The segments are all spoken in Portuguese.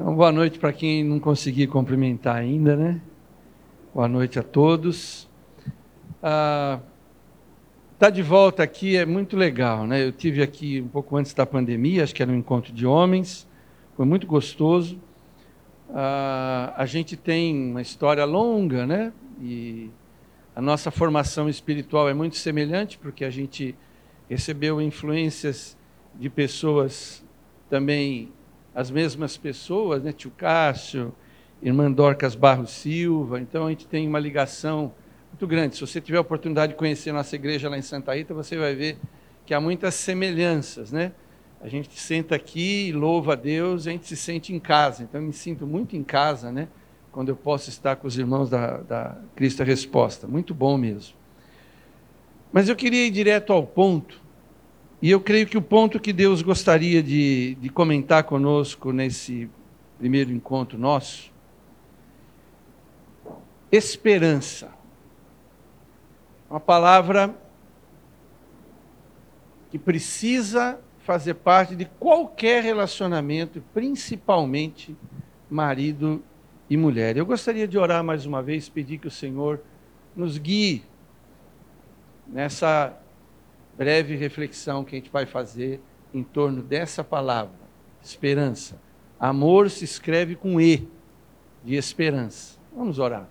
Então, boa noite para quem não consegui cumprimentar ainda, né? Boa noite a todos. Ah, tá de volta aqui é muito legal, né? Eu tive aqui um pouco antes da pandemia, acho que era um encontro de homens, foi muito gostoso. Ah, a gente tem uma história longa, né? E a nossa formação espiritual é muito semelhante, porque a gente recebeu influências de pessoas também as mesmas pessoas, né? Tio Cássio, irmã Dorcas Barros Silva. Então a gente tem uma ligação muito grande. Se você tiver a oportunidade de conhecer nossa igreja lá em Santa Rita, você vai ver que há muitas semelhanças, né? A gente senta aqui e louva a Deus, a gente se sente em casa. Então eu me sinto muito em casa, né? Quando eu posso estar com os irmãos da, da Cristo Resposta. Muito bom mesmo. Mas eu queria ir direto ao ponto e eu creio que o ponto que Deus gostaria de, de comentar conosco nesse primeiro encontro nosso, esperança. Uma palavra que precisa fazer parte de qualquer relacionamento, principalmente marido e mulher. Eu gostaria de orar mais uma vez, pedir que o Senhor nos guie nessa breve reflexão que a gente vai fazer em torno dessa palavra, esperança. Amor se escreve com E, de esperança. Vamos orar.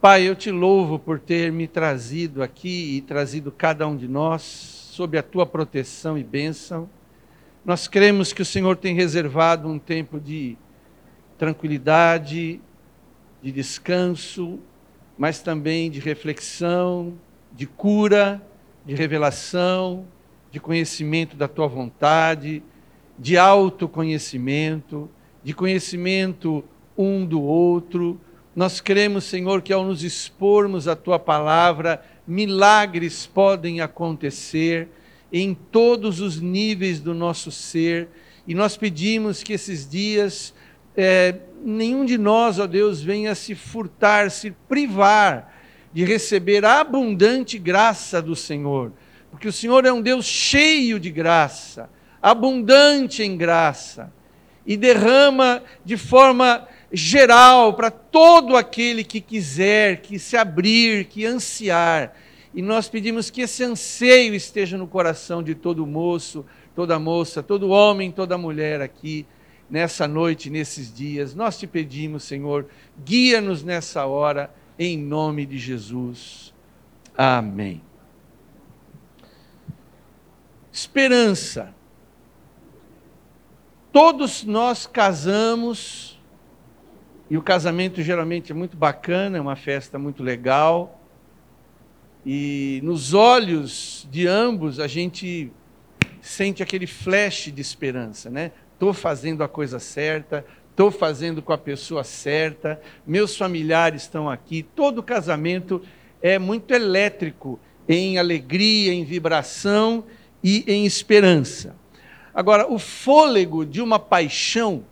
Pai, eu te louvo por ter me trazido aqui e trazido cada um de nós sob a tua proteção e bênção. Nós cremos que o Senhor tem reservado um tempo de tranquilidade, de descanso, mas também de reflexão, de cura de revelação, de conhecimento da tua vontade, de autoconhecimento, de conhecimento um do outro. Nós cremos, Senhor, que ao nos expormos a tua palavra, milagres podem acontecer em todos os níveis do nosso ser. E nós pedimos que esses dias, é, nenhum de nós, ó Deus, venha se furtar, se privar de receber a abundante graça do Senhor, porque o Senhor é um Deus cheio de graça, abundante em graça, e derrama de forma geral para todo aquele que quiser, que se abrir, que ansiar. E nós pedimos que esse anseio esteja no coração de todo moço, toda moça, todo homem, toda mulher aqui, nessa noite, nesses dias. Nós te pedimos, Senhor, guia-nos nessa hora em nome de Jesus. Amém. Esperança. Todos nós casamos, e o casamento geralmente é muito bacana, é uma festa muito legal, e nos olhos de ambos a gente sente aquele flash de esperança, né? Estou fazendo a coisa certa, estou fazendo com a pessoa certa, meus familiares estão aqui. Todo casamento é muito elétrico em alegria, em vibração e em esperança. Agora, o fôlego de uma paixão,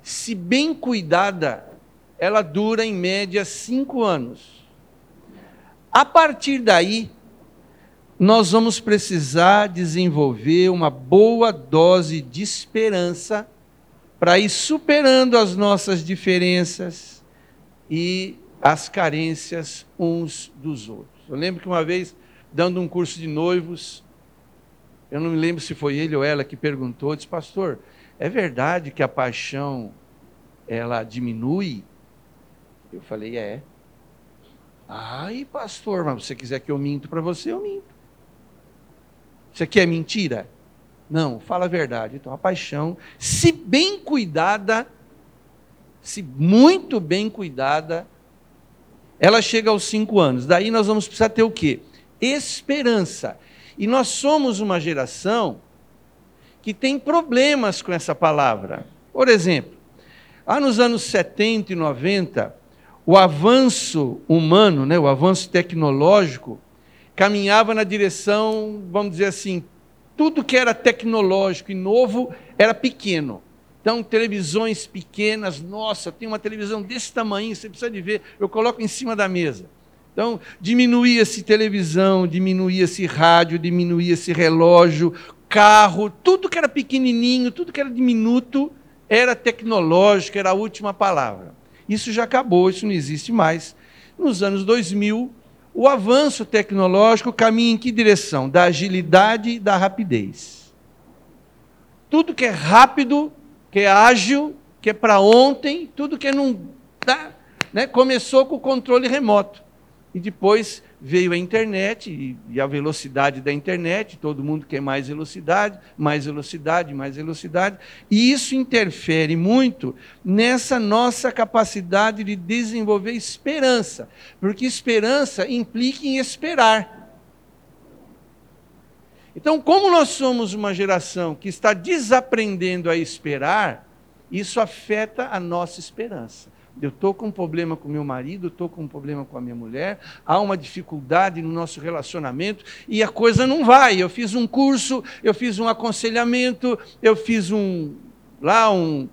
se bem cuidada, ela dura em média cinco anos. A partir daí, nós vamos precisar desenvolver uma boa dose de esperança para ir superando as nossas diferenças e as carências uns dos outros. Eu lembro que uma vez, dando um curso de noivos, eu não me lembro se foi ele ou ela que perguntou, disse, pastor, é verdade que a paixão ela diminui? Eu falei, é. Ai, pastor, mas você quiser que eu minto para você, eu minto. Isso aqui é mentira? Não, fala a verdade. Então, a paixão, se bem cuidada, se muito bem cuidada, ela chega aos cinco anos. Daí nós vamos precisar ter o quê? Esperança. E nós somos uma geração que tem problemas com essa palavra. Por exemplo, lá nos anos 70 e 90, o avanço humano, né, o avanço tecnológico, caminhava na direção, vamos dizer assim, tudo que era tecnológico e novo era pequeno. Então, televisões pequenas, nossa, tem uma televisão desse tamanho, você precisa de ver, eu coloco em cima da mesa. Então, diminuía-se televisão, diminuía-se rádio, diminuía-se relógio, carro, tudo que era pequenininho, tudo que era diminuto, era tecnológica, era a última palavra. Isso já acabou, isso não existe mais. Nos anos 2000, o avanço tecnológico caminha em que direção? Da agilidade e da rapidez. Tudo que é rápido, que é ágil, que é para ontem, tudo que não dá, né? começou com o controle remoto. E depois veio a internet e, e, a velocidade da internet, todo mundo quer mais velocidade, mais velocidade, mais velocidade, e isso interfere muito nessa nossa capacidade de desenvolver esperança, porque esperança implica em esperar. Então, como nós somos uma geração que está desaprendendo a esperar, isso afeta a nossa esperança. Eu estou com um problema com meu marido, estou com um problema com a minha mulher, há uma dificuldade no nosso relacionamento e a coisa não vai. Eu fiz um curso, eu fiz um aconselhamento, eu fiz um lá um,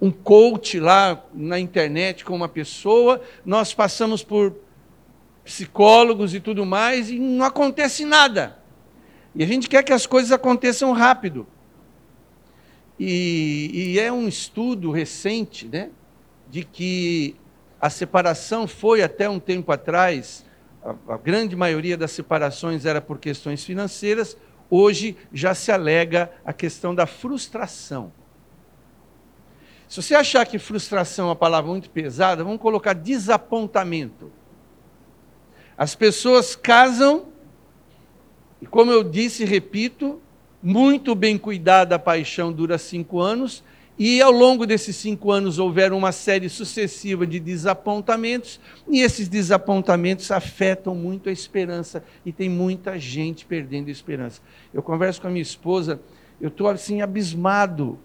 um coach lá na internet com uma pessoa, nós passamos por psicólogos e tudo mais e não acontece nada. E a gente quer que as coisas aconteçam rápido. E, e é um estudo recente, né? De que a separação foi até um tempo atrás, a, a grande maioria das separações era por questões financeiras, hoje já se alega a questão da frustração. Se você achar que frustração é uma palavra muito pesada, vamos colocar desapontamento. As pessoas casam, e como eu disse e repito, muito bem cuidada a paixão dura cinco anos, e ao longo desses cinco anos houveram uma série sucessiva de desapontamentos, e esses desapontamentos afetam muito a esperança, e tem muita gente perdendo a esperança. Eu converso com a minha esposa, eu estou assim abismado.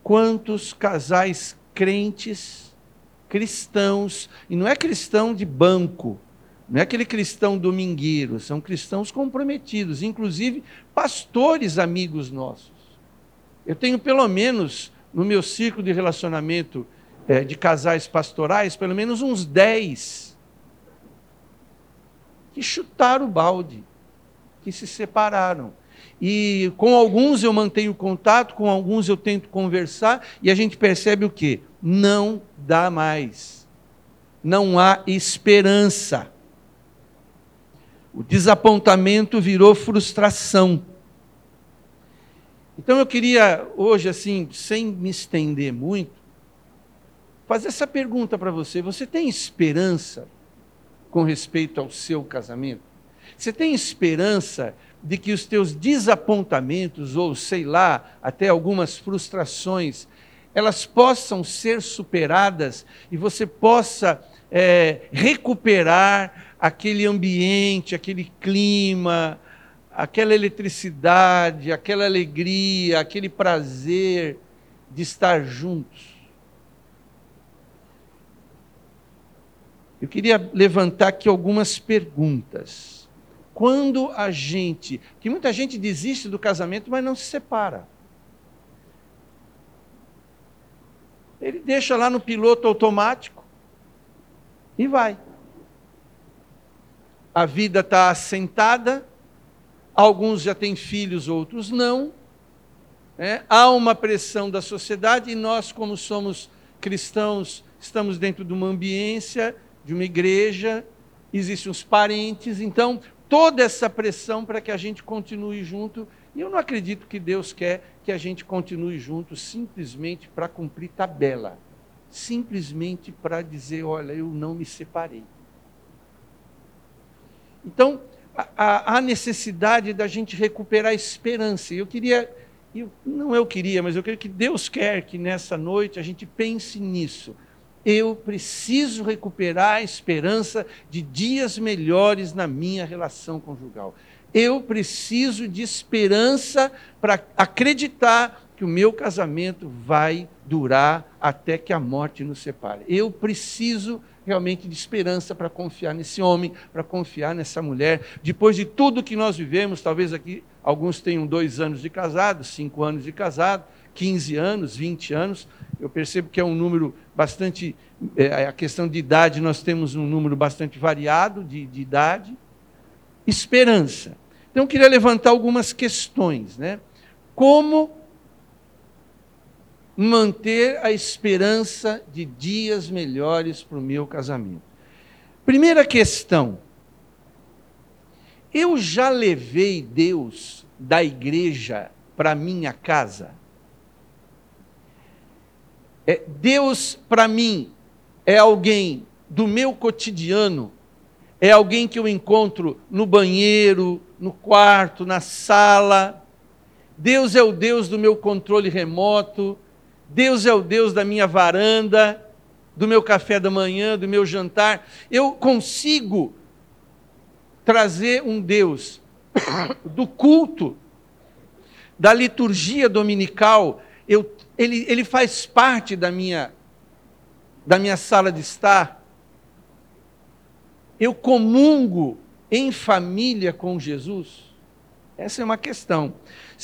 Quantos casais crentes, cristãos, e não é cristão de banco, não é aquele cristão domingueiro, são cristãos comprometidos, inclusive pastores amigos nossos eu tenho pelo menos, no meu ciclo de relacionamento é, de casais pastorais, pelo menos uns 10 que chutaram o balde, que se separaram. E com alguns eu mantenho contato, com alguns eu tento conversar, e a gente percebe o quê? Não dá mais. Não há esperança. O desapontamento virou frustração. Então eu queria hoje, assim, sem me estender muito, fazer essa pergunta para você: você tem esperança com respeito ao seu casamento? Você tem esperança de que os teus desapontamentos, ou sei lá, até algumas frustrações, elas possam ser superadas e você possa é, recuperar aquele ambiente, aquele clima, aquela eletricidade, aquela alegria, aquele prazer de estar juntos. Eu queria levantar aqui algumas perguntas. Quando a gente, que muita gente desiste do casamento, mas não se separa. Ele deixa lá no piloto automático e vai. A vida está assentada, Alguns já têm filhos, outros não. É, há uma pressão da sociedade e nós, como somos cristãos, estamos dentro de uma ambiência, de uma igreja, existem os parentes, então toda essa pressão para que a gente continue junto. E eu não acredito que Deus quer que a gente continue junto simplesmente para cumprir tabela, simplesmente para dizer: olha, eu não me separei. Então, a, a necessidade da gente recuperar a esperança. Eu queria, eu, não eu queria, mas eu queria que Deus quer que nessa noite a gente pense nisso. Eu preciso recuperar a esperança de dias melhores na minha relação conjugal. Eu preciso de esperança para acreditar que o meu casamento vai durar até que a morte nos separe. Eu preciso realmente de esperança para confiar nesse homem, para confiar nessa mulher. Depois de tudo que nós vivemos, talvez aqui alguns tenham dois anos de casado, cinco anos de casado, 15 anos, 20 anos. Eu percebo que é um número bastante. É, a questão de idade, nós temos um número bastante variado de, de idade. Esperança. Então, eu queria levantar algumas questões. Né? Como manter a esperança de dias melhores para o meu casamento? Primeira questão. Eu já levei Deus da igreja para minha casa? É, Deus, para mim, é alguém do meu cotidiano, é alguém que eu encontro no banheiro, no quarto, na sala. Deus é o Deus do meu controle remoto. Deus é o Deus da minha varanda, do meu café da manhã, do meu jantar. Eu consigo trazer um Deus do culto, da liturgia dominical. Eu, ele, ele faz parte da minha, da minha sala de estar. Eu comungo em família com Jesus? Essa é uma questão.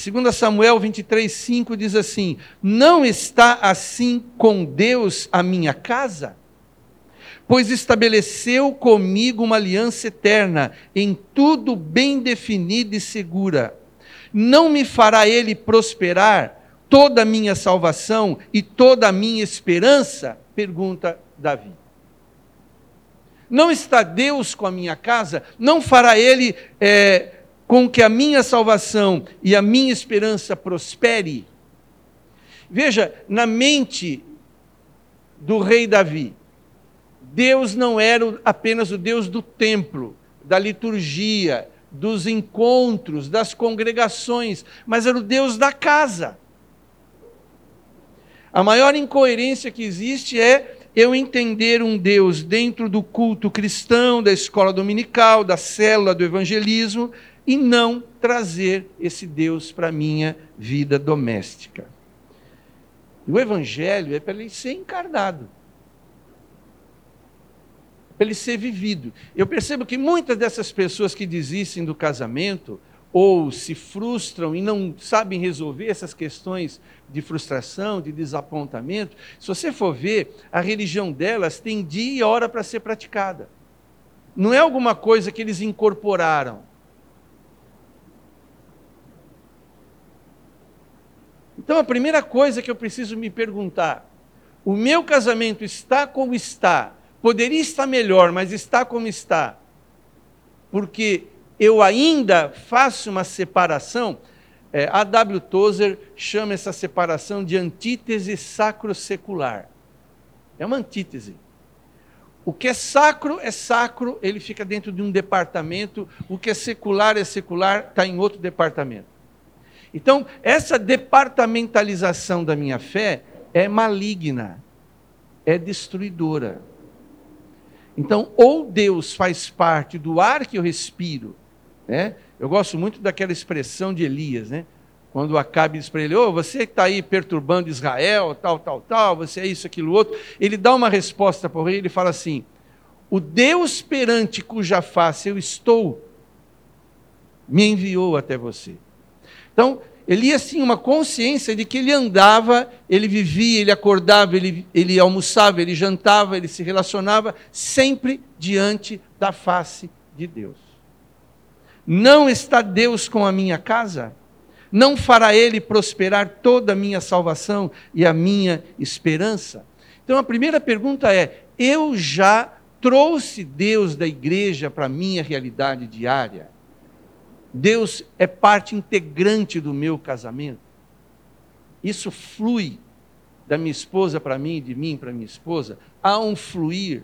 2 Samuel 23, 5 diz assim: Não está assim com Deus a minha casa? Pois estabeleceu comigo uma aliança eterna, em tudo bem definida e segura. Não me fará ele prosperar toda a minha salvação e toda a minha esperança? Pergunta Davi. Não está Deus com a minha casa? Não fará ele. É, com que a minha salvação e a minha esperança prospere. Veja, na mente do rei Davi, Deus não era apenas o Deus do templo, da liturgia, dos encontros, das congregações, mas era o Deus da casa. A maior incoerência que existe é eu entender um Deus dentro do culto cristão, da escola dominical, da célula do evangelismo, e não trazer esse Deus para a minha vida doméstica. O Evangelho é para ele ser encarnado, para ele ser vivido. Eu percebo que muitas dessas pessoas que desistem do casamento, ou se frustram e não sabem resolver essas questões de frustração, de desapontamento, se você for ver, a religião delas tem dia e hora para ser praticada. Não é alguma coisa que eles incorporaram. Então a primeira coisa que eu preciso me perguntar: o meu casamento está como está? Poderia estar melhor, mas está como está. Porque eu ainda faço uma separação. É, a W. Tozer chama essa separação de antítese sacro-secular. É uma antítese. O que é sacro é sacro, ele fica dentro de um departamento. O que é secular é secular, está em outro departamento. Então, essa departamentalização da minha fé é maligna, é destruidora. Então, ou Deus faz parte do ar que eu respiro, né? Eu gosto muito daquela expressão de Elias, né? Quando Acabe diz para ele, oh, você está aí perturbando Israel, tal, tal, tal, você é isso, aquilo, outro. Ele dá uma resposta para o rei, ele fala assim, o Deus perante cuja face eu estou, me enviou até você. Então, Elias tinha uma consciência de que ele andava, ele vivia, ele acordava, ele, ele almoçava, ele jantava, ele se relacionava sempre diante da face de Deus. Não está Deus com a minha casa? Não fará Ele prosperar toda a minha salvação e a minha esperança? Então a primeira pergunta é: eu já trouxe Deus da igreja para a minha realidade diária? Deus é parte integrante do meu casamento. Isso flui da minha esposa para mim, de mim para minha esposa. Há um fluir.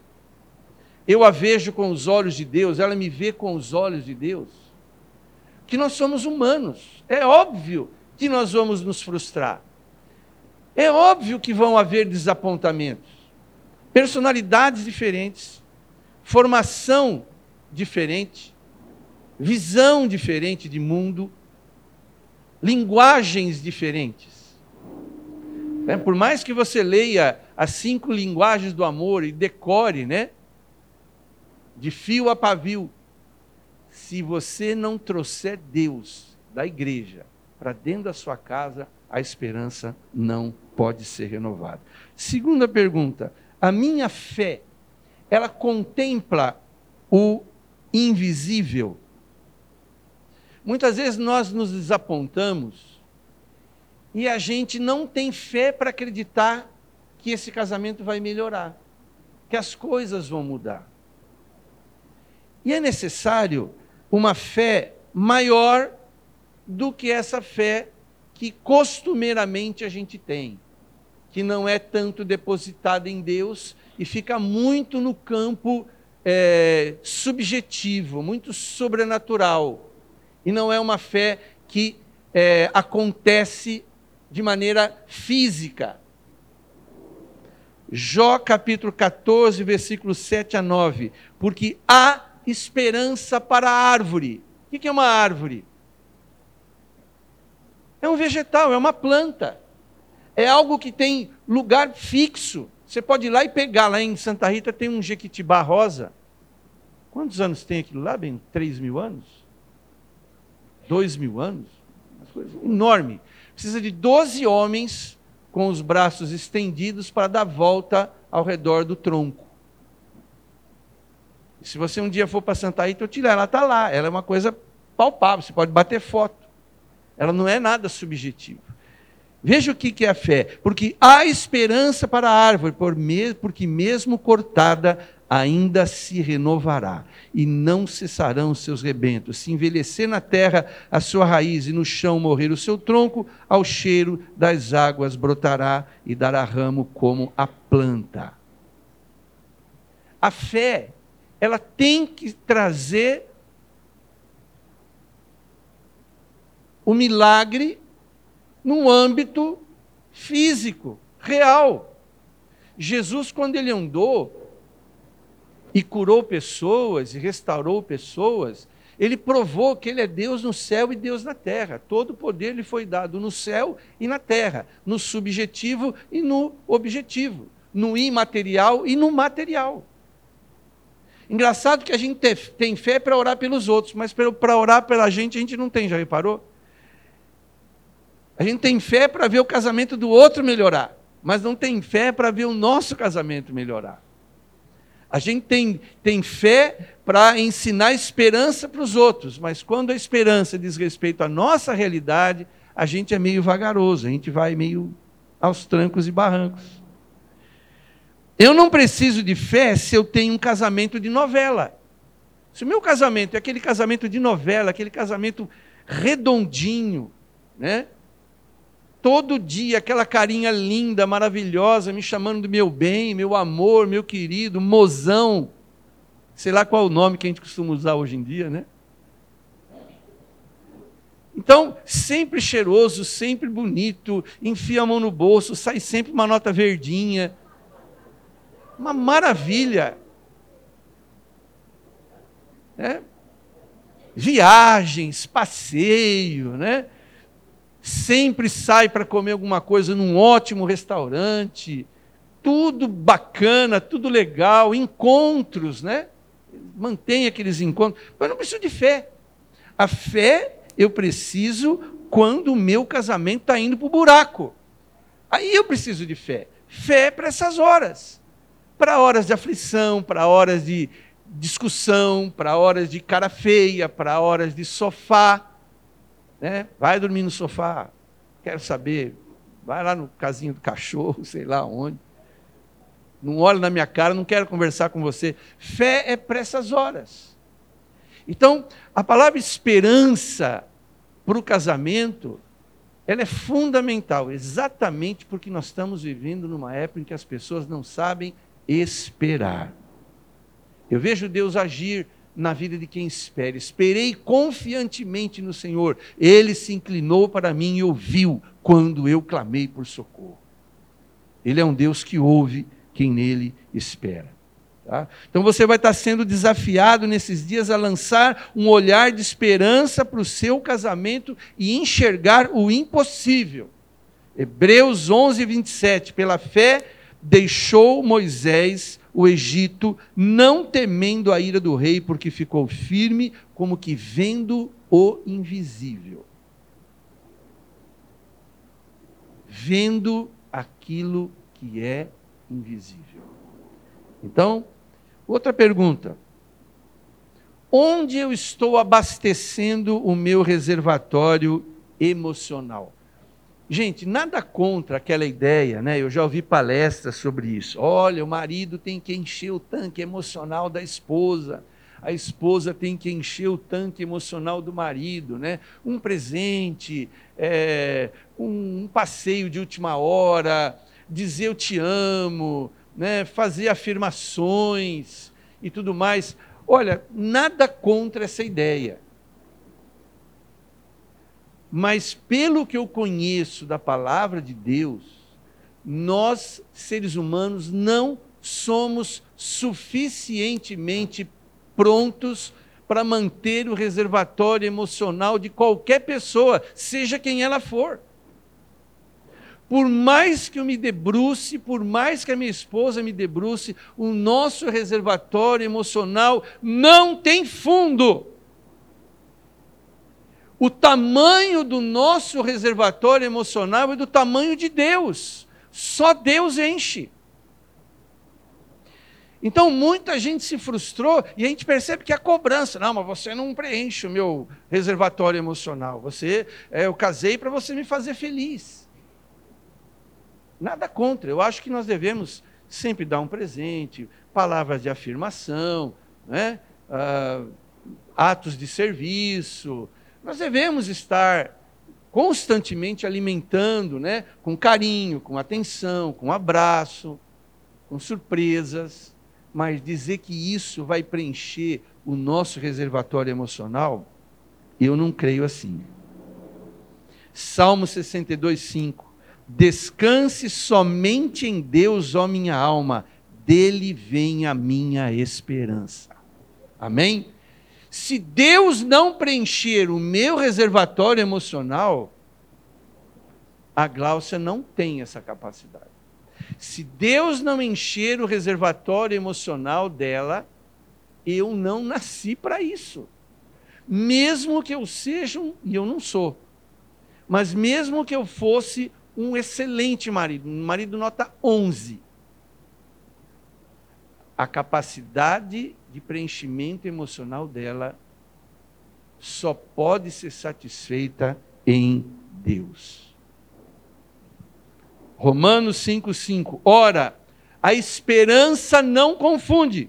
Eu a vejo com os olhos de Deus, ela me vê com os olhos de Deus. Que nós somos humanos. É óbvio que nós vamos nos frustrar. É óbvio que vão haver desapontamentos. Personalidades diferentes, formação diferente visão diferente de mundo, linguagens diferentes. É, por mais que você leia as cinco linguagens do amor e decore, né? De fio a pavio, se você não trouxer Deus da igreja para dentro da sua casa, a esperança não pode ser renovada. Segunda pergunta: a minha fé, ela contempla o invisível Muitas vezes nós nos desapontamos e a gente não tem fé para acreditar que esse casamento vai melhorar, que as coisas vão mudar. E é necessário uma fé maior do que essa fé que costumeiramente a gente tem, que não é tanto depositada em Deus e fica muito no campo é, subjetivo, muito sobrenatural. E não é uma fé que é, acontece de maneira física. Jó capítulo 14, versículos 7 a 9. Porque há esperança para a árvore. O que é uma árvore? É um vegetal, é uma planta. É algo que tem lugar fixo. Você pode ir lá e pegar. Lá em Santa Rita tem um jequitibá rosa. Quantos anos tem aquilo lá? Bem, 3 mil anos? 2 mil anos? Enorme. Precisa de 12 homens com os braços estendidos para dar volta ao redor do tronco. Se você um dia for para Santa Rita, eu tirar, ela está lá. Ela é uma coisa palpável, você pode bater foto. Ela não é nada subjetiva. Veja o que é a fé. Porque há esperança para a árvore, porque mesmo cortada, ainda se renovará, e não cessarão seus rebentos. Se envelhecer na terra a sua raiz e no chão morrer o seu tronco, ao cheiro das águas brotará e dará ramo como a planta. A fé ela tem que trazer o milagre num âmbito físico, real. Jesus, quando ele andou e curou pessoas e restaurou pessoas, ele provou que ele é Deus no céu e Deus na terra. Todo o poder lhe foi dado no céu e na terra, no subjetivo e no objetivo, no imaterial e no material. Engraçado que a gente tem fé para orar pelos outros, mas para orar pela gente a gente não tem, já reparou? A gente tem fé para ver o casamento do outro melhorar, mas não tem fé para ver o nosso casamento melhorar. A gente tem, tem fé para ensinar esperança para os outros, mas quando a esperança diz respeito à nossa realidade, a gente é meio vagaroso, a gente vai meio aos trancos e barrancos. Eu não preciso de fé se eu tenho um casamento de novela. Se o meu casamento é aquele casamento de novela, aquele casamento redondinho, né? Todo dia aquela carinha linda, maravilhosa, me chamando do meu bem, meu amor, meu querido, mozão. Sei lá qual é o nome que a gente costuma usar hoje em dia, né? Então, sempre cheiroso, sempre bonito, enfia a mão no bolso, sai sempre uma nota verdinha uma maravilha. Né? Viagens, passeio, né? Sempre sai para comer alguma coisa num ótimo restaurante, tudo bacana, tudo legal, encontros, né? Mantém aqueles encontros. Mas eu não preciso de fé. A fé eu preciso quando o meu casamento está indo para o buraco. Aí eu preciso de fé. Fé para essas horas para horas de aflição, para horas de discussão, para horas de cara feia, para horas de sofá. Né? Vai dormir no sofá, quero saber. Vai lá no casinho do cachorro, sei lá onde. Não olha na minha cara, não quero conversar com você. Fé é para essas horas. Então, a palavra esperança para o casamento, ela é fundamental, exatamente porque nós estamos vivendo numa época em que as pessoas não sabem esperar. Eu vejo Deus agir na vida de quem espera. Esperei confiantemente no Senhor. Ele se inclinou para mim e ouviu quando eu clamei por socorro. Ele é um Deus que ouve quem nele espera. Tá? Então você vai estar sendo desafiado nesses dias a lançar um olhar de esperança para o seu casamento e enxergar o impossível. Hebreus 11, 27. Pela fé deixou Moisés o Egito, não temendo a ira do rei, porque ficou firme, como que vendo o invisível. Vendo aquilo que é invisível. Então, outra pergunta. Onde eu estou abastecendo o meu reservatório emocional? Gente, nada contra aquela ideia, né? Eu já ouvi palestras sobre isso. Olha, o marido tem que encher o tanque emocional da esposa. A esposa tem que encher o tanque emocional do marido, né? Um presente, é, um, um passeio de última hora, dizer eu te amo, né? Fazer afirmações e tudo mais. Olha, nada contra essa ideia. Mas pelo que eu conheço da palavra de Deus, nós, seres humanos, não somos suficientemente prontos para manter o reservatório emocional de qualquer pessoa, seja quem ela for. Por mais que eu me debruce, por mais que a minha esposa me debruce, o nosso reservatório emocional não tem fundo. O tamanho do nosso reservatório emocional é do tamanho de Deus. Só Deus enche. Então muita gente se frustrou e a gente percebe que a cobrança, não, mas você não preenche o meu reservatório emocional. Você, é, eu casei para você me fazer feliz. Nada contra. Eu acho que nós devemos sempre dar um presente, palavras de afirmação, né? Ah, atos de serviço, nós devemos estar constantemente alimentando, né, com carinho, com atenção, com abraço, com surpresas, mas dizer que isso vai preencher o nosso reservatório emocional, eu não creio assim. Salmo 62, 5. Descanse somente em Deus, ó minha alma, dele vem a minha esperança. Amém? Se Deus não preencher o meu reservatório emocional, a Gláucia não tem essa capacidade. Se Deus não encher o reservatório emocional dela, eu não nasci para isso. Mesmo que eu seja, um, e eu não sou, mas mesmo que eu fosse um excelente marido, um marido nota 11, a capacidade de preenchimento emocional dela só pode ser satisfeita em Deus. Romanos 5,5. Ora, a esperança não confunde,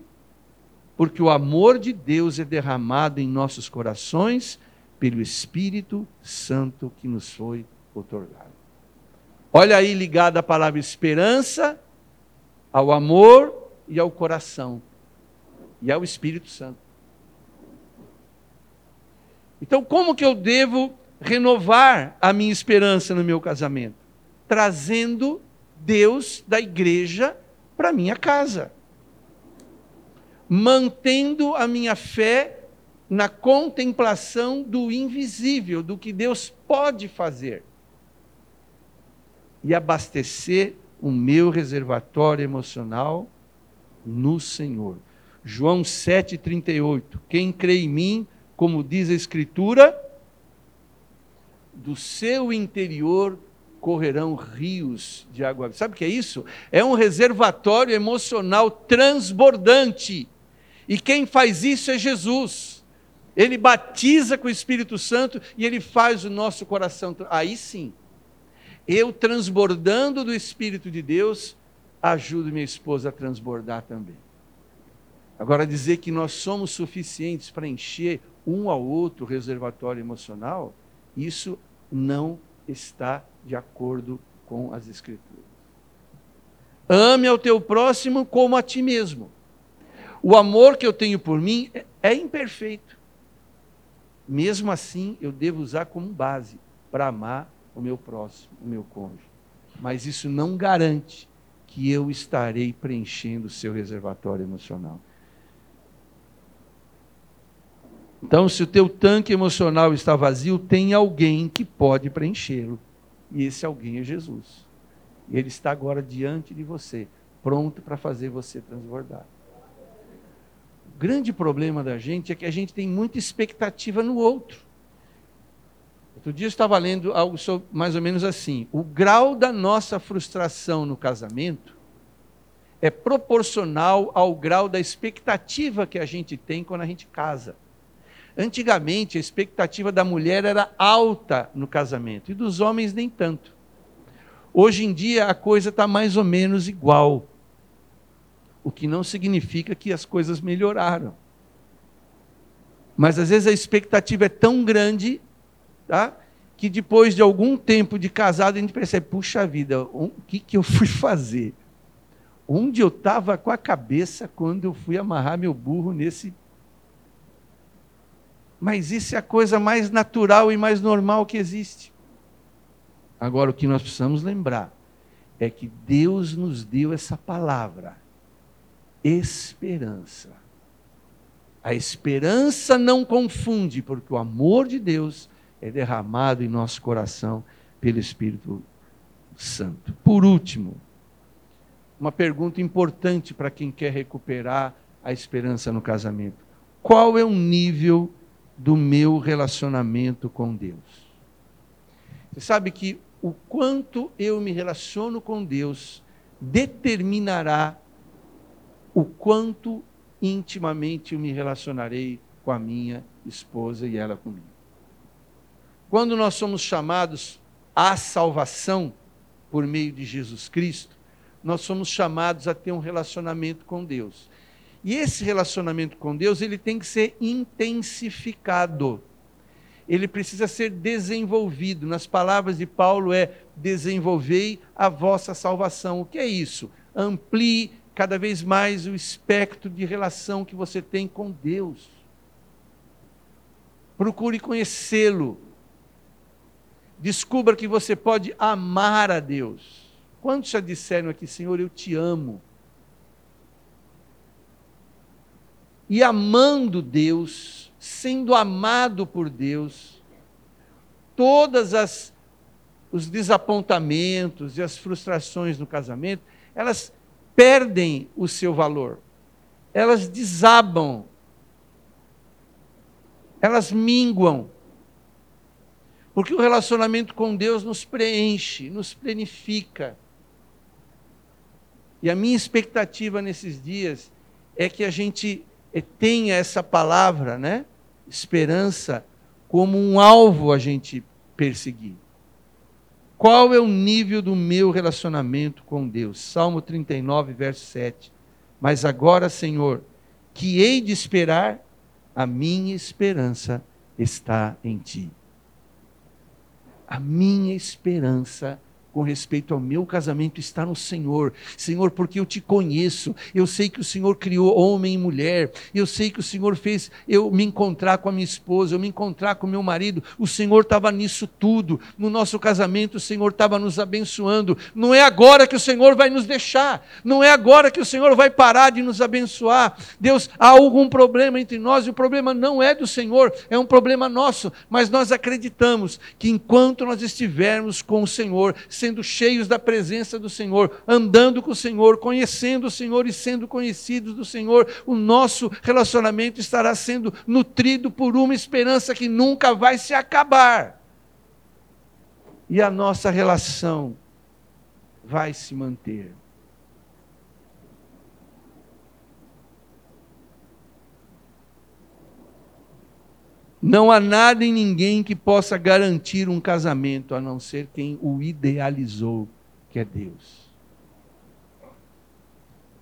porque o amor de Deus é derramado em nossos corações pelo Espírito Santo que nos foi otorgado. Olha aí ligada a palavra esperança ao amor e ao coração e é o Espírito Santo. Então, como que eu devo renovar a minha esperança no meu casamento? Trazendo Deus da igreja para minha casa. Mantendo a minha fé na contemplação do invisível, do que Deus pode fazer. E abastecer o meu reservatório emocional no Senhor. João 7,38. Quem crê em mim, como diz a Escritura, do seu interior correrão rios de água. Sabe o que é isso? É um reservatório emocional transbordante. E quem faz isso é Jesus. Ele batiza com o Espírito Santo e ele faz o nosso coração. Aí sim, eu transbordando do Espírito de Deus, ajudo minha esposa a transbordar também. Agora, dizer que nós somos suficientes para encher um ao outro reservatório emocional, isso não está de acordo com as Escrituras. Ame ao teu próximo como a ti mesmo. O amor que eu tenho por mim é, é imperfeito. Mesmo assim, eu devo usar como base para amar o meu próximo, o meu cônjuge. Mas isso não garante que eu estarei preenchendo o seu reservatório emocional. Então, se o teu tanque emocional está vazio, tem alguém que pode preenchê-lo. E esse alguém é Jesus. E ele está agora diante de você, pronto para fazer você transbordar. O grande problema da gente é que a gente tem muita expectativa no outro. Outro dia eu estava lendo algo sobre, mais ou menos assim: o grau da nossa frustração no casamento é proporcional ao grau da expectativa que a gente tem quando a gente casa. Antigamente, a expectativa da mulher era alta no casamento e dos homens nem tanto. Hoje em dia a coisa está mais ou menos igual. O que não significa que as coisas melhoraram. Mas às vezes a expectativa é tão grande, tá? que depois de algum tempo de casado a gente percebe, puxa vida, o que, que eu fui fazer? Onde eu estava com a cabeça quando eu fui amarrar meu burro nesse. Mas isso é a coisa mais natural e mais normal que existe. Agora, o que nós precisamos lembrar é que Deus nos deu essa palavra, esperança. A esperança não confunde, porque o amor de Deus é derramado em nosso coração pelo Espírito Santo. Por último, uma pergunta importante para quem quer recuperar a esperança no casamento: qual é o nível do meu relacionamento com Deus? Você sabe que o quanto eu me relaciono com Deus determinará o quanto intimamente eu me relacionarei com a minha esposa e ela comigo. Quando nós somos chamados à salvação por meio de Jesus Cristo, nós somos chamados a ter um relacionamento com Deus. E esse relacionamento com Deus, ele tem que ser intensificado ele precisa ser desenvolvido. Nas palavras de Paulo é desenvolvei a vossa salvação. O que é isso? Amplie cada vez mais o espectro de relação que você tem com Deus. Procure conhecê-lo. Descubra que você pode amar a Deus. Quantos já disseram aqui, Senhor, eu te amo? E amando Deus, sendo amado por Deus, todas as os desapontamentos e as frustrações no casamento, elas perdem o seu valor. Elas desabam. Elas minguam. Porque o relacionamento com Deus nos preenche, nos plenifica. E a minha expectativa nesses dias é que a gente tenha essa palavra, né? esperança como um alvo a gente perseguir. Qual é o nível do meu relacionamento com Deus? Salmo 39, verso 7. Mas agora, Senhor, que hei de esperar, a minha esperança está em ti. A minha esperança com respeito ao meu casamento está no Senhor. Senhor, porque eu te conheço, eu sei que o Senhor criou homem e mulher, eu sei que o Senhor fez eu me encontrar com a minha esposa, eu me encontrar com meu marido. O Senhor estava nisso tudo. No nosso casamento, o Senhor estava nos abençoando. Não é agora que o Senhor vai nos deixar, não é agora que o Senhor vai parar de nos abençoar. Deus, há algum problema entre nós e o problema não é do Senhor, é um problema nosso, mas nós acreditamos que enquanto nós estivermos com o Senhor, sendo cheios da presença do Senhor, andando com o Senhor, conhecendo o Senhor e sendo conhecidos do Senhor, o nosso relacionamento estará sendo nutrido por uma esperança que nunca vai se acabar. E a nossa relação vai se manter. Não há nada em ninguém que possa garantir um casamento a não ser quem o idealizou, que é Deus.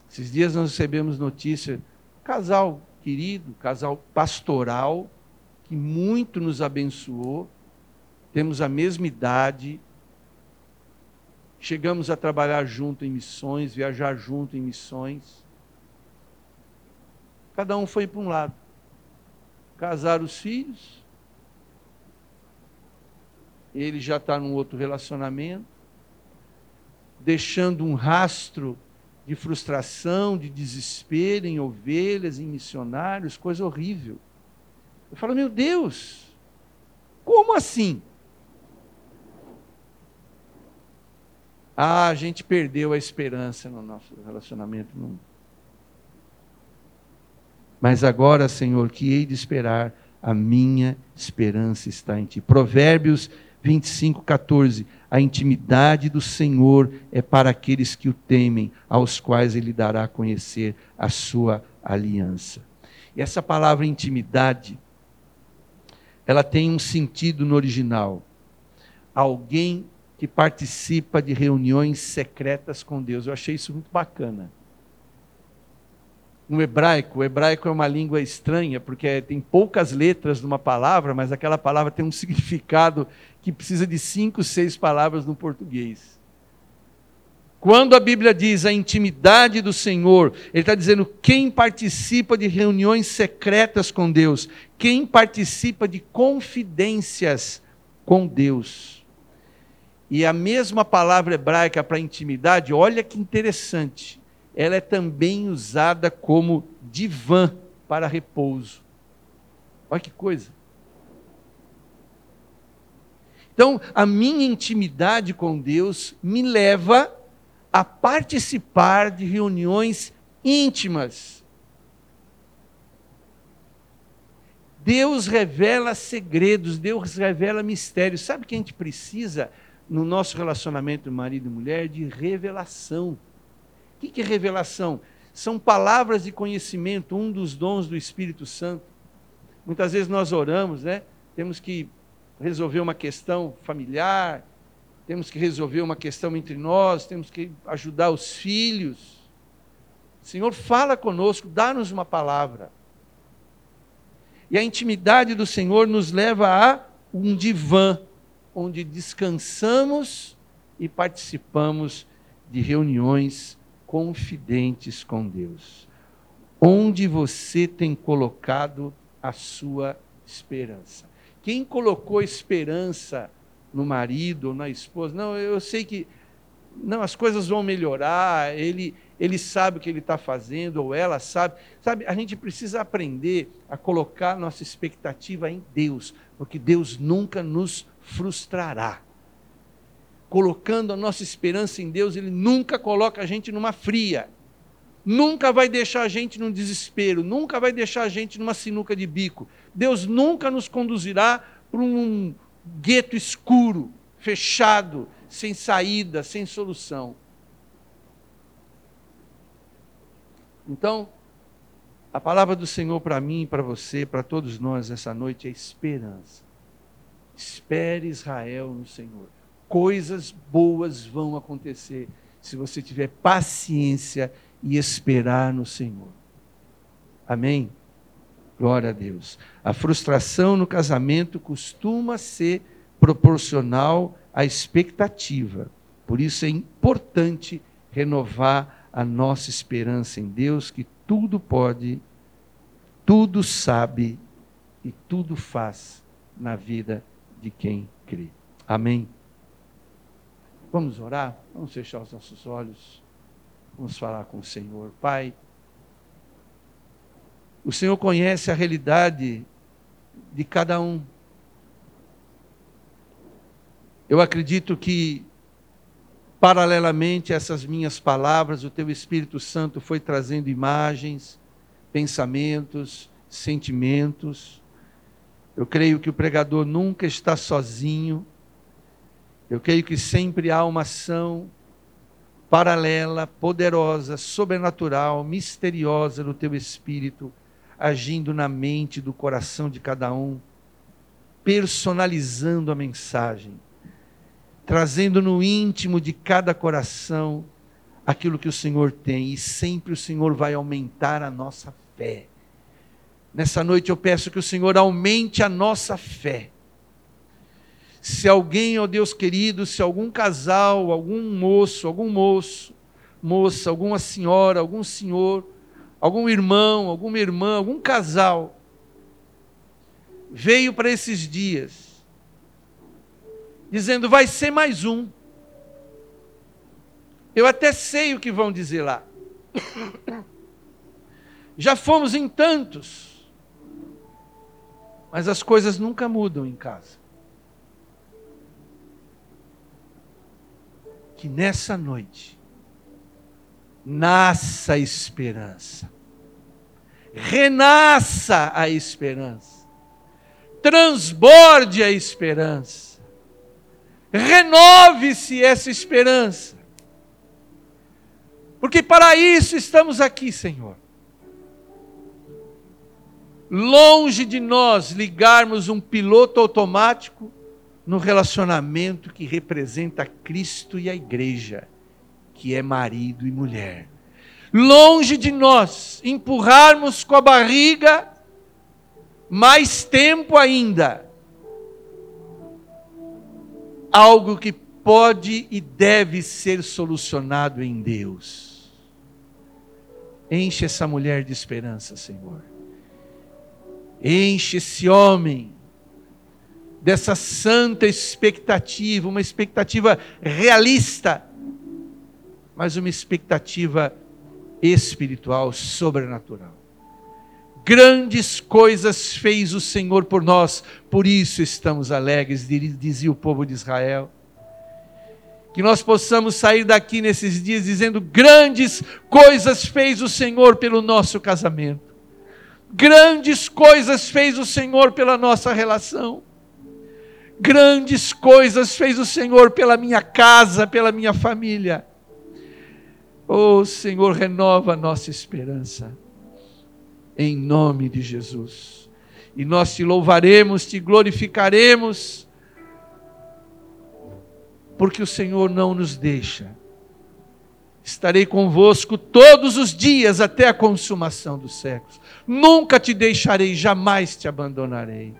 Esses dias nós recebemos notícia, casal querido, casal pastoral, que muito nos abençoou, temos a mesma idade, chegamos a trabalhar junto em missões, viajar junto em missões. Cada um foi para um lado casar os filhos, ele já está num outro relacionamento, deixando um rastro de frustração, de desespero em ovelhas, em missionários, coisa horrível. Eu falo, meu Deus, como assim? Ah, a gente perdeu a esperança no nosso relacionamento. Mas agora, Senhor, que hei de esperar, a minha esperança está em ti. Provérbios 25, 14. A intimidade do Senhor é para aqueles que o temem, aos quais ele dará a conhecer a sua aliança. E essa palavra intimidade, ela tem um sentido no original. Alguém que participa de reuniões secretas com Deus. Eu achei isso muito bacana. No hebraico, o hebraico é uma língua estranha, porque tem poucas letras numa palavra, mas aquela palavra tem um significado que precisa de cinco, seis palavras no português. Quando a Bíblia diz a intimidade do Senhor, Ele está dizendo quem participa de reuniões secretas com Deus, quem participa de confidências com Deus. E a mesma palavra hebraica para intimidade, olha que interessante, ela é também usada como divã para repouso. Olha que coisa. Então, a minha intimidade com Deus me leva a participar de reuniões íntimas. Deus revela segredos, Deus revela mistérios. Sabe que a gente precisa no nosso relacionamento marido e mulher de revelação? O que é revelação? São palavras de conhecimento, um dos dons do Espírito Santo. Muitas vezes nós oramos, né? Temos que resolver uma questão familiar, temos que resolver uma questão entre nós, temos que ajudar os filhos. Senhor, fala conosco, dá-nos uma palavra. E a intimidade do Senhor nos leva a um divã, onde descansamos e participamos de reuniões confidentes com Deus. Onde você tem colocado a sua esperança? Quem colocou esperança no marido ou na esposa. Não, eu sei que não, as coisas vão melhorar, ele, ele sabe o que ele está fazendo, ou ela sabe. Sabe, a gente precisa aprender a colocar nossa expectativa em Deus, porque Deus nunca nos frustrará. Colocando a nossa esperança em Deus, Ele nunca coloca a gente numa fria, nunca vai deixar a gente num desespero, nunca vai deixar a gente numa sinuca de bico. Deus nunca nos conduzirá para um, gueto escuro, fechado, sem saída, sem solução. Então, a palavra do Senhor para mim, para você, para todos nós essa noite é esperança. Espere Israel no Senhor. Coisas boas vão acontecer se você tiver paciência e esperar no Senhor. Amém? Glória a Deus. A frustração no casamento costuma ser proporcional à expectativa. Por isso é importante renovar a nossa esperança em Deus, que tudo pode, tudo sabe e tudo faz na vida de quem crê. Amém? Vamos orar? Vamos fechar os nossos olhos. Vamos falar com o Senhor. Pai. O Senhor conhece a realidade de cada um. Eu acredito que, paralelamente a essas minhas palavras, o Teu Espírito Santo foi trazendo imagens, pensamentos, sentimentos. Eu creio que o pregador nunca está sozinho. Eu creio que sempre há uma ação paralela, poderosa, sobrenatural, misteriosa no Teu Espírito agindo na mente do coração de cada um, personalizando a mensagem, trazendo no íntimo de cada coração aquilo que o Senhor tem, e sempre o Senhor vai aumentar a nossa fé. Nessa noite eu peço que o Senhor aumente a nossa fé. Se alguém, ó oh Deus querido, se algum casal, algum moço, algum moço, moça, alguma senhora, algum senhor, algum irmão, alguma irmã, algum casal veio para esses dias dizendo: vai ser mais um. Eu até sei o que vão dizer lá. Já fomos em tantos, mas as coisas nunca mudam em casa. Que nessa noite nasça a esperança, renasça a esperança, transborde a esperança, renove-se essa esperança, porque para isso estamos aqui, Senhor. Longe de nós ligarmos um piloto automático no relacionamento que representa Cristo e a igreja, que é marido e mulher. Longe de nós empurrarmos com a barriga mais tempo ainda algo que pode e deve ser solucionado em Deus. Enche essa mulher de esperança, Senhor. Enche esse homem dessa santa expectativa, uma expectativa realista, mas uma expectativa espiritual, sobrenatural. Grandes coisas fez o Senhor por nós, por isso estamos alegres, dizia o povo de Israel. Que nós possamos sair daqui nesses dias dizendo: grandes coisas fez o Senhor pelo nosso casamento, grandes coisas fez o Senhor pela nossa relação, grandes coisas fez o Senhor pela minha casa, pela minha família. Oh Senhor, renova a nossa esperança em nome de Jesus. E nós te louvaremos, te glorificaremos, porque o Senhor não nos deixa. Estarei convosco todos os dias até a consumação dos séculos. Nunca te deixarei, jamais te abandonarei.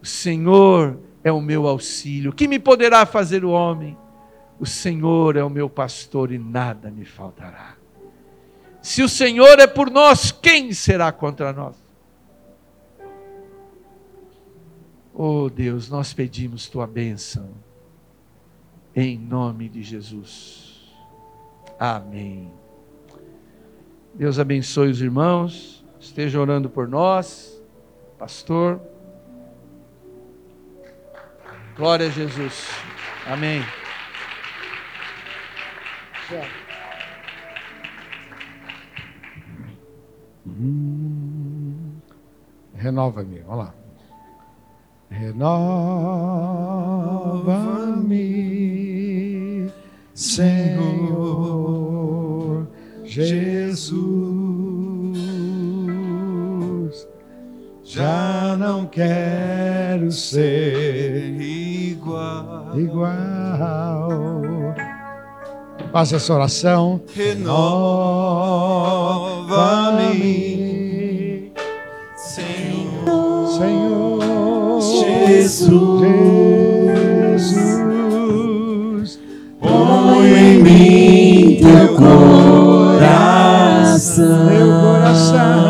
O Senhor é o meu auxílio. Que me poderá fazer o homem? O Senhor é o meu pastor e nada me faltará. Se o Senhor é por nós, quem será contra nós? Oh Deus, nós pedimos tua bênção, em nome de Jesus. Amém. Deus abençoe os irmãos, esteja orando por nós, pastor. Glória a Jesus. Amém. Hum, Renova-me, vamos lá. Renova-me, Senhor Jesus. Já não quero ser igual. igual. Faça essa oração. Renova-me, Senhor, Senhor Jesus. Jesus. Põe em mim teu coração, teu coração,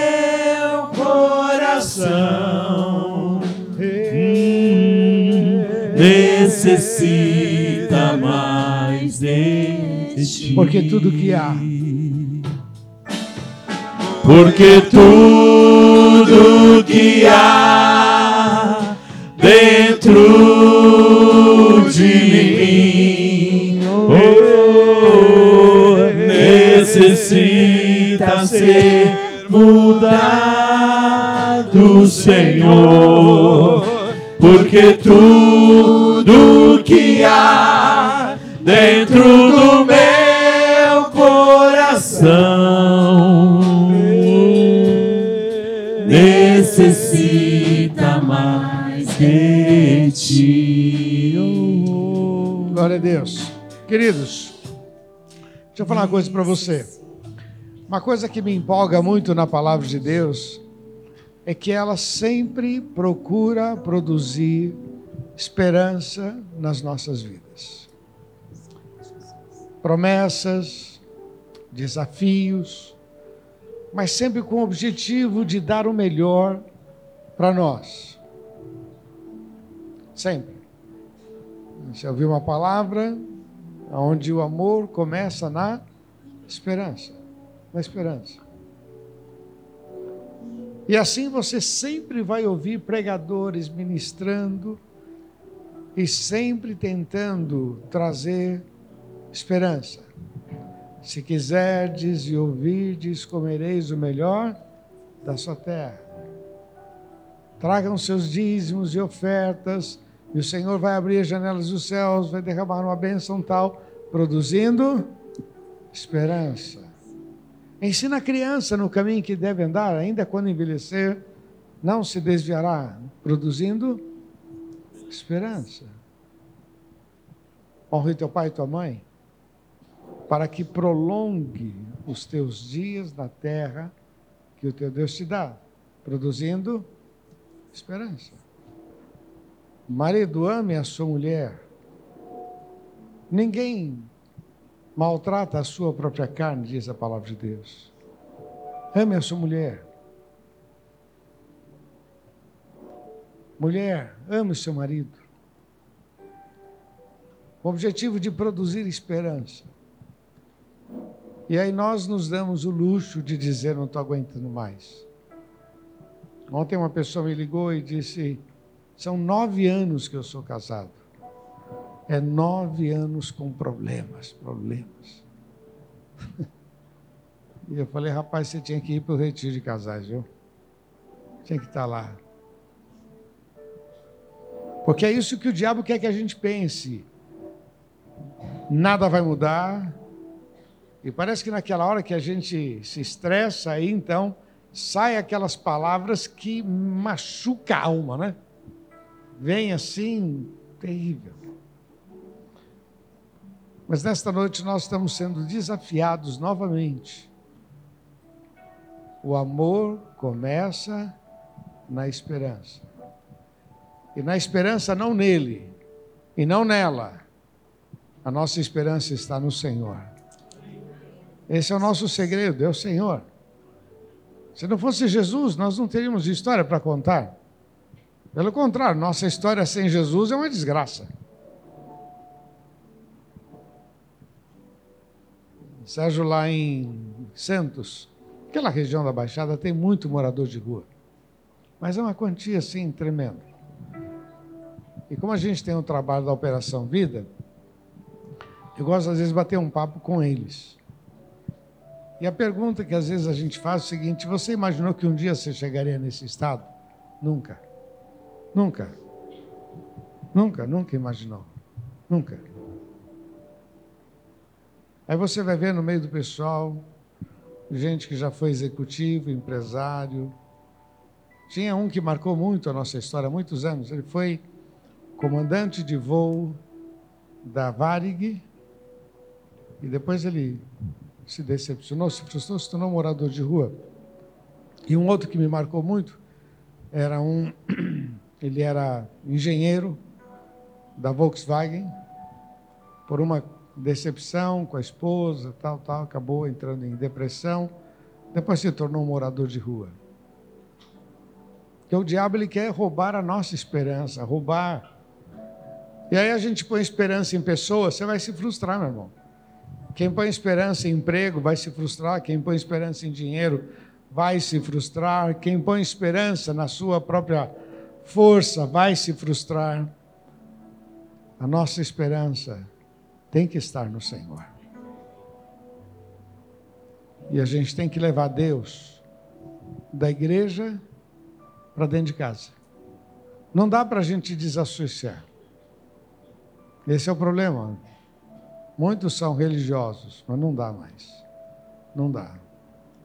necessita mais de ti. Porque tudo que há porque tudo que há dentro de mim oh, necessita ser mudado, Senhor, porque tudo que há dentro do meu coração necessita mais de ti. Glória a Deus. Queridos, deixa eu falar uma coisa para você. Uma coisa que me empolga muito na palavra de Deus é que ela sempre procura produzir esperança nas nossas vidas. Promessas, desafios, mas sempre com o objetivo de dar o melhor para nós. Sempre. Você ouviu uma palavra onde o amor começa na esperança. Na esperança. E assim você sempre vai ouvir pregadores ministrando e sempre tentando trazer esperança. Se quiserdes e ouvirdes, comereis o melhor da sua terra. Tragam seus dízimos e ofertas, e o Senhor vai abrir as janelas dos céus, vai derramar uma bênção tal, produzindo esperança. Ensina a criança no caminho que deve andar, ainda quando envelhecer, não se desviará, produzindo esperança. Honre teu pai e tua mãe, para que prolongue os teus dias na terra que o teu Deus te dá, produzindo esperança. Marido, ame a sua mulher. Ninguém maltrata a sua própria carne, diz a palavra de Deus. Ame a sua mulher. Mulher, ame seu marido. O objetivo de produzir esperança. E aí nós nos damos o luxo de dizer não estou aguentando mais. Ontem uma pessoa me ligou e disse: são nove anos que eu sou casado. É nove anos com problemas, problemas. E eu falei, rapaz, você tinha que ir para o retiro de casais, viu? Tinha que estar lá. Porque é isso que o diabo quer que a gente pense. Nada vai mudar. E parece que naquela hora que a gente se estressa, aí então sai aquelas palavras que machuca a alma, né? Vem assim, terrível. Mas nesta noite nós estamos sendo desafiados novamente. O amor começa na esperança. E na esperança não nele e não nela. A nossa esperança está no Senhor. Esse é o nosso segredo, é o Senhor. Se não fosse Jesus, nós não teríamos história para contar. Pelo contrário, nossa história sem Jesus é uma desgraça. Sérgio, lá em Santos, aquela região da Baixada, tem muito morador de rua. Mas é uma quantia assim tremenda. E como a gente tem o trabalho da Operação Vida, eu gosto às vezes de bater um papo com eles. E a pergunta que às vezes a gente faz é o seguinte: você imaginou que um dia você chegaria nesse estado? Nunca. Nunca. Nunca, nunca imaginou. Nunca. Aí você vai ver no meio do pessoal gente que já foi executivo, empresário. Tinha um que marcou muito a nossa história há muitos anos. Ele foi comandante de voo da Varig, e depois ele se decepcionou, se frustrou, se tornou morador de rua. E um outro que me marcou muito era um, ele era engenheiro da Volkswagen, por uma decepção com a esposa, tal, tal, acabou entrando em depressão, depois se tornou morador de rua. Porque o diabo ele quer roubar a nossa esperança, roubar e aí a gente põe esperança em pessoas, você vai se frustrar, meu irmão. Quem põe esperança em emprego vai se frustrar, quem põe esperança em dinheiro vai se frustrar, quem põe esperança na sua própria força vai se frustrar. A nossa esperança tem que estar no Senhor. E a gente tem que levar Deus da igreja para dentro de casa. Não dá para a gente desassociar. Esse é o problema. Muitos são religiosos, mas não dá mais. Não dá.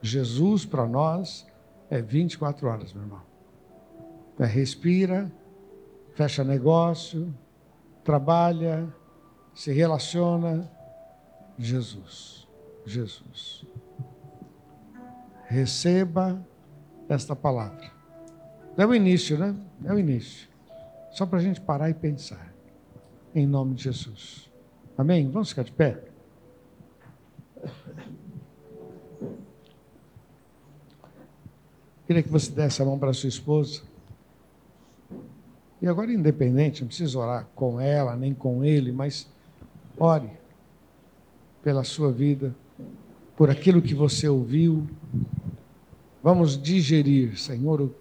Jesus para nós é 24 horas, meu irmão. É respira, fecha negócio, trabalha, se relaciona. Jesus, Jesus. Receba esta palavra. É o início, né? É o início. Só para a gente parar e pensar em nome de Jesus. Amém? Vamos ficar de pé? Queria que você desse a mão para sua esposa. E agora, independente, não precisa orar com ela, nem com ele, mas ore pela sua vida, por aquilo que você ouviu. Vamos digerir, Senhor, o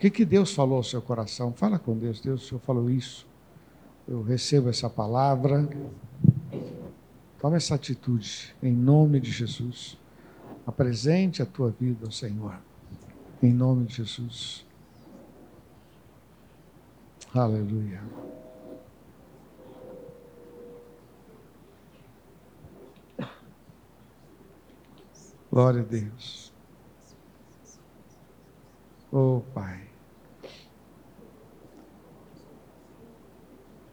que, que Deus falou ao seu coração. Fala com Deus, Deus, o Senhor falou isso eu recebo essa palavra. Toma essa atitude, em nome de Jesus. Apresente a tua vida ao Senhor, em nome de Jesus. Aleluia. Glória a Deus. Oh, Pai.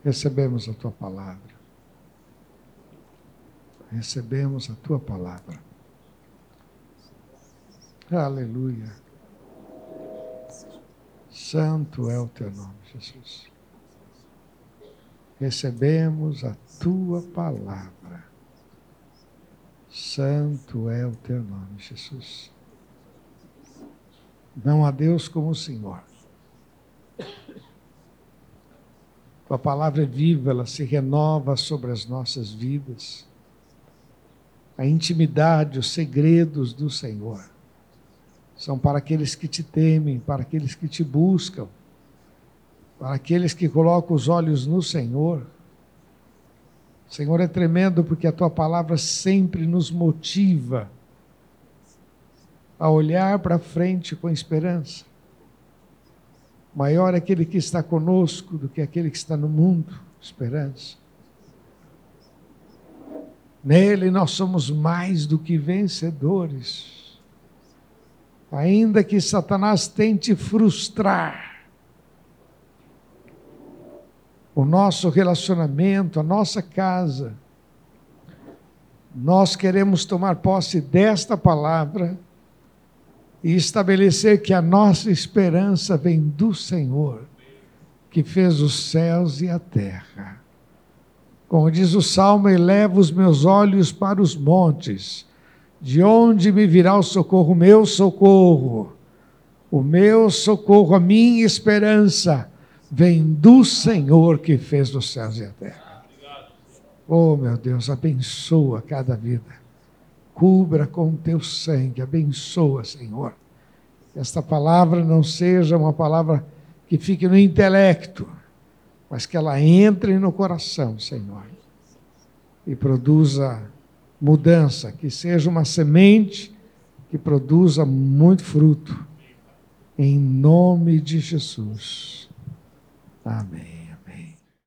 Recebemos a tua palavra. Recebemos a tua palavra. Aleluia. Santo é o teu nome, Jesus. Recebemos a tua palavra. Santo é o teu nome, Jesus. Não há Deus como o Senhor. Tua palavra é viva, ela se renova sobre as nossas vidas. A intimidade, os segredos do Senhor são para aqueles que te temem, para aqueles que te buscam, para aqueles que colocam os olhos no Senhor. Senhor, é tremendo porque a tua palavra sempre nos motiva a olhar para frente com esperança. Maior é aquele que está conosco do que aquele que está no mundo, esperança. Nele nós somos mais do que vencedores. Ainda que Satanás tente frustrar o nosso relacionamento, a nossa casa, nós queremos tomar posse desta palavra e estabelecer que a nossa esperança vem do Senhor, que fez os céus e a terra. Como diz o salmo, eleva os meus olhos para os montes, de onde me virá o socorro, meu socorro. O meu socorro, a minha esperança, vem do Senhor que fez os céus e a terra. Oh, meu Deus, abençoa cada vida cubra com teu sangue, abençoa, Senhor. Que esta palavra não seja uma palavra que fique no intelecto, mas que ela entre no coração, Senhor, e produza mudança, que seja uma semente que produza muito fruto. Em nome de Jesus. Amém.